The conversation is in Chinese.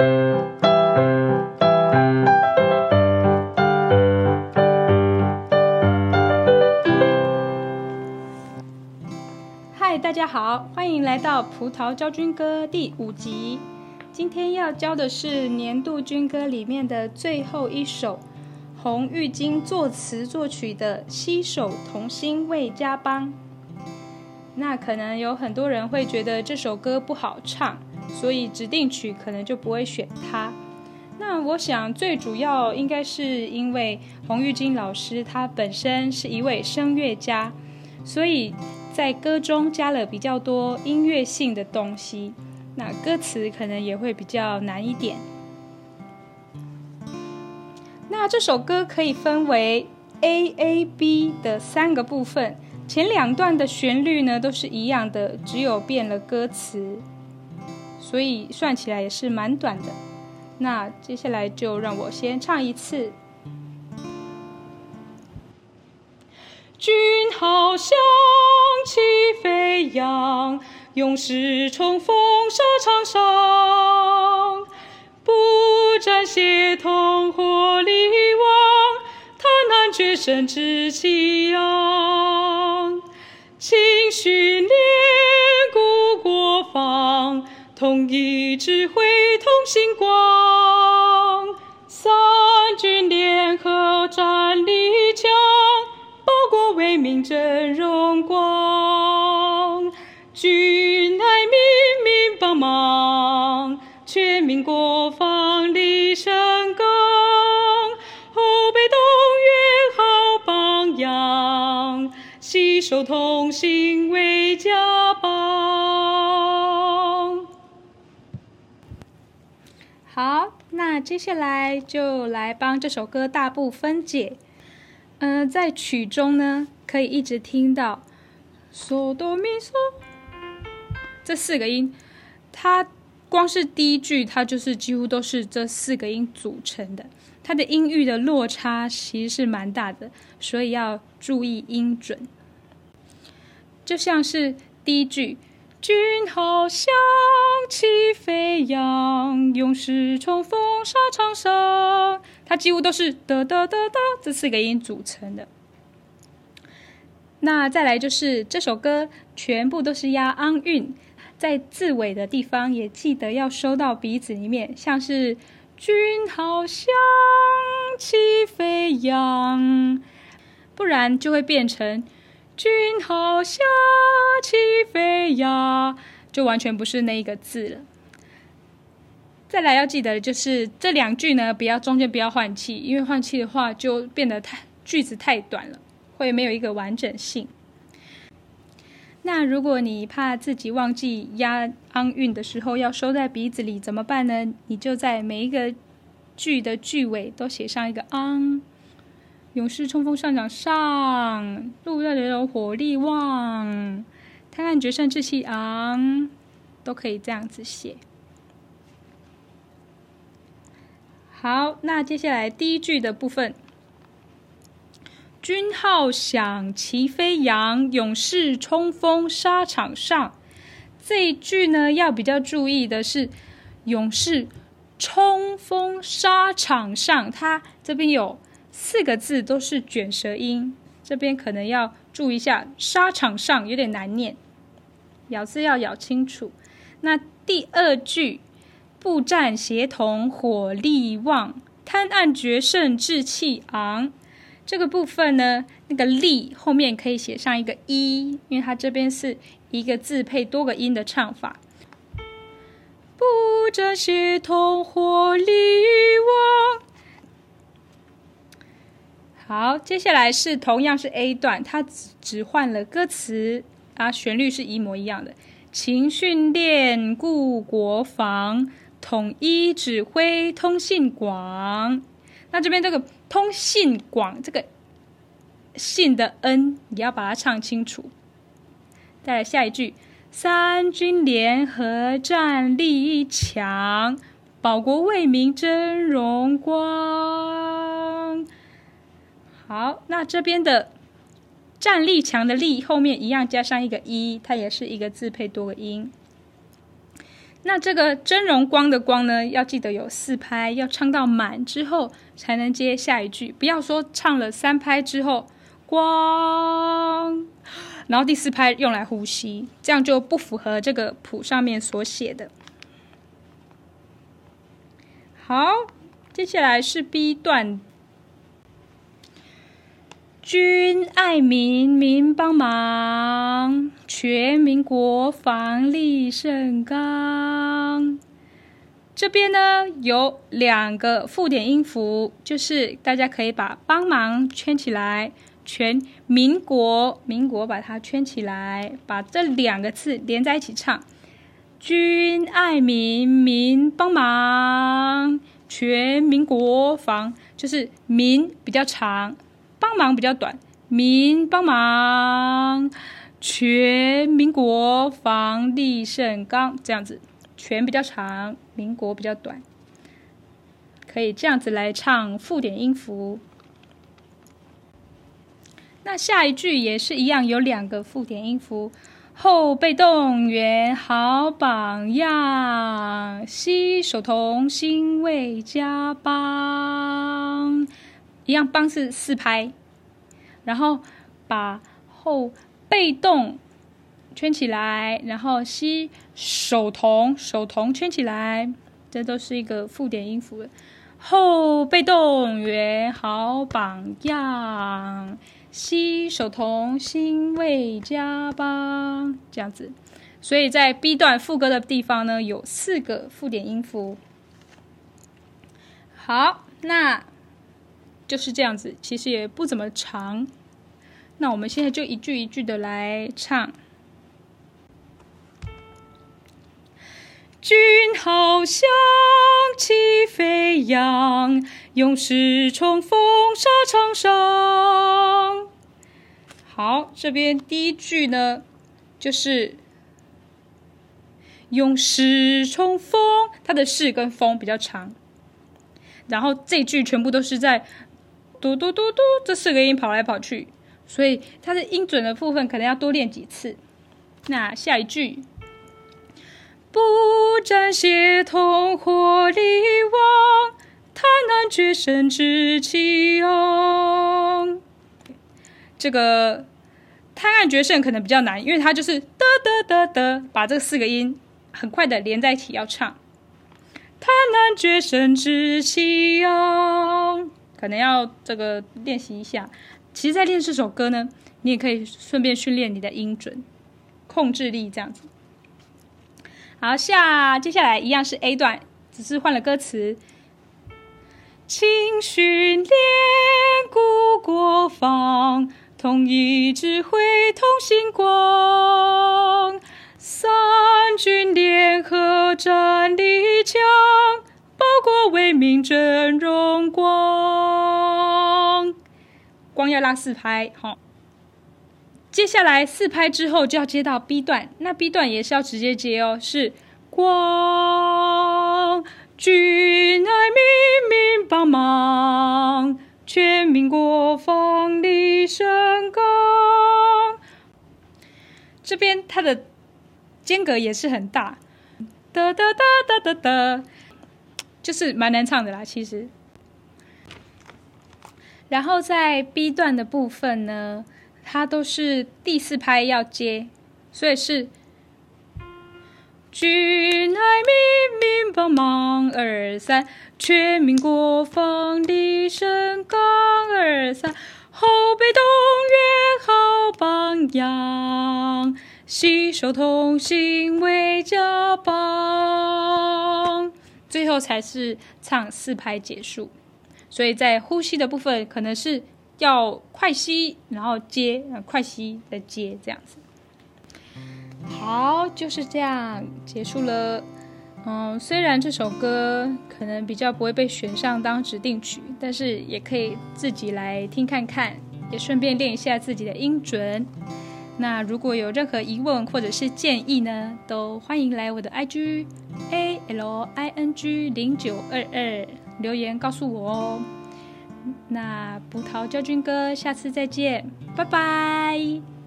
嗨，大家好，欢迎来到《葡萄教军歌》第五集。今天要教的是年度军歌里面的最后一首，洪玉晶作词作曲的《携手同心为家邦》。那可能有很多人会觉得这首歌不好唱，所以指定曲可能就不会选它。那我想最主要应该是因为洪玉晶老师他本身是一位声乐家，所以在歌中加了比较多音乐性的东西。那歌词可能也会比较难一点。那这首歌可以分为 A A B 的三个部分，前两段的旋律呢都是一样的，只有变了歌词，所以算起来也是蛮短的。那接下来就让我先唱一次。军号响起飞扬。勇士冲锋沙场上，不战协同火力旺，贪婪决胜志气昂。情绪统一指挥同心广。三军联合战力强，保国为民真荣光。军爱民，民帮忙，全民国防立深耕，后备动员好榜样，携手同心为家邦。好，那接下来就来帮这首歌大步分解。嗯、在曲中呢，可以一直听到嗦哆咪嗦。这四个音，它光是第一句，它就是几乎都是这四个音组成的。它的音域的落差其实是蛮大的，所以要注意音准。就像是第一句“军号响起飞扬，勇士冲锋沙场上”，它几乎都是的的的的这四个音组成的。那再来就是这首歌全部都是押昂韵。在字尾的地方也记得要收到鼻子里面，像是军号响起飞扬，不然就会变成军号下起飞呀，就完全不是那一个字了。再来要记得的就是这两句呢，不要中间不要换气，因为换气的话就变得太句子太短了，会没有一个完整性。那如果你怕自己忘记押昂韵的时候要收在鼻子里怎么办呢？你就在每一个句的句尾都写上一个昂。勇士冲锋上场上，陆战队火力旺，贪婪决胜志气昂，都可以这样子写。好，那接下来第一句的部分。军号响齐飞扬，勇士冲锋沙场上。这一句呢，要比较注意的是，勇士冲锋沙场上，它这边有四个字都是卷舌音，这边可能要注意一下。沙场上有点难念，咬字要咬清楚。那第二句，步战协同火力旺，贪婪决胜志气昂。这个部分呢，那个“力”后面可以写上一个“一”，因为它这边是一个字配多个音的唱法。步战协同火力旺。好，接下来是同样是 A 段，它只只换了歌词啊，旋律是一模一样的。勤训练固国防，统一指挥通信广。那这边这个。通信广这个信的 n 你要把它唱清楚。再来下一句，三军联合战力强，保国为民真荣光。好，那这边的战力强的力后面一样加上一个一，它也是一个字配多个音。那这个峥嵘光的光呢，要记得有四拍，要唱到满之后才能接下一句，不要说唱了三拍之后光，然后第四拍用来呼吸，这样就不符合这个谱上面所写的。好，接下来是 B 段。君爱民，民帮忙，全民国防力胜刚。这边呢有两个附点音符，就是大家可以把“帮忙”圈起来，“全民国”民国把它圈起来，把这两个字连在一起唱。君爱民，民帮忙，全民国防，就是民比较长。帮忙比较短，民帮忙，全民国防力胜刚，这样子，全比较长，民国比较短，可以这样子来唱附点音符。那下一句也是一样，有两个附点音符，后备动员好榜样，携手同心为家邦。一样，帮是四拍，然后把后被动圈起来，然后吸手同手同圈起来，这都是一个附点音符。后备动圆好榜样，吸手同心为家邦，这样子。所以在 B 段副歌的地方呢，有四个附点音符。好，那。就是这样子，其实也不怎么长。那我们现在就一句一句的来唱。军号响起飞扬，勇士冲锋沙场上。好，这边第一句呢，就是勇士冲锋，它的士跟锋比较长，然后这句全部都是在。嘟嘟嘟嘟，这四个音跑来跑去，所以它的音准的部分可能要多练几次。那下一句，不沾血同火力旺，贪婪决胜志气勇。这个贪婪决胜可能比较难，因为它就是哒哒哒哒，把这四个音很快的连在一起要唱。贪婪决胜之气勇。可能要这个练习一下。其实，在练这首歌呢，你也可以顺便训练你的音准、控制力这样子。好，下接下来一样是 A 段，只是换了歌词。请训练，固国防，统一指挥，同心光。国为民峥嵘光，光要拉四拍，好。接下来四拍之后就要接到 B 段，那 B 段也是要直接接哦，是光，君爱民，民帮忙，全民国防力胜刚。这边它的间隔也是很大，哒哒哒哒哒哒。就是蛮难唱的啦，其实。然后在 B 段的部分呢，它都是第四拍要接，所以是君爱民，民帮忙，二三，全民国防力胜刚，二三，后备动员好榜样，携手同心为家邦。最后才是唱四拍结束，所以在呼吸的部分可能是要快吸，然后接，快吸再接这样子。好，就是这样结束了。嗯，虽然这首歌可能比较不会被选上当指定曲，但是也可以自己来听看看，也顺便练一下自己的音准。那如果有任何疑问或者是建议呢，都欢迎来我的 IG A L I N G 零九二二留言告诉我哦。那葡萄教军哥，下次再见，拜拜。